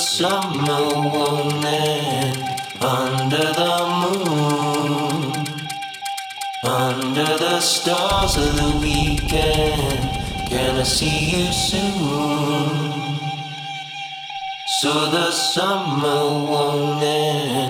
summer morning under the moon, under the stars of the weekend. Can I see you soon? So the summer won't end.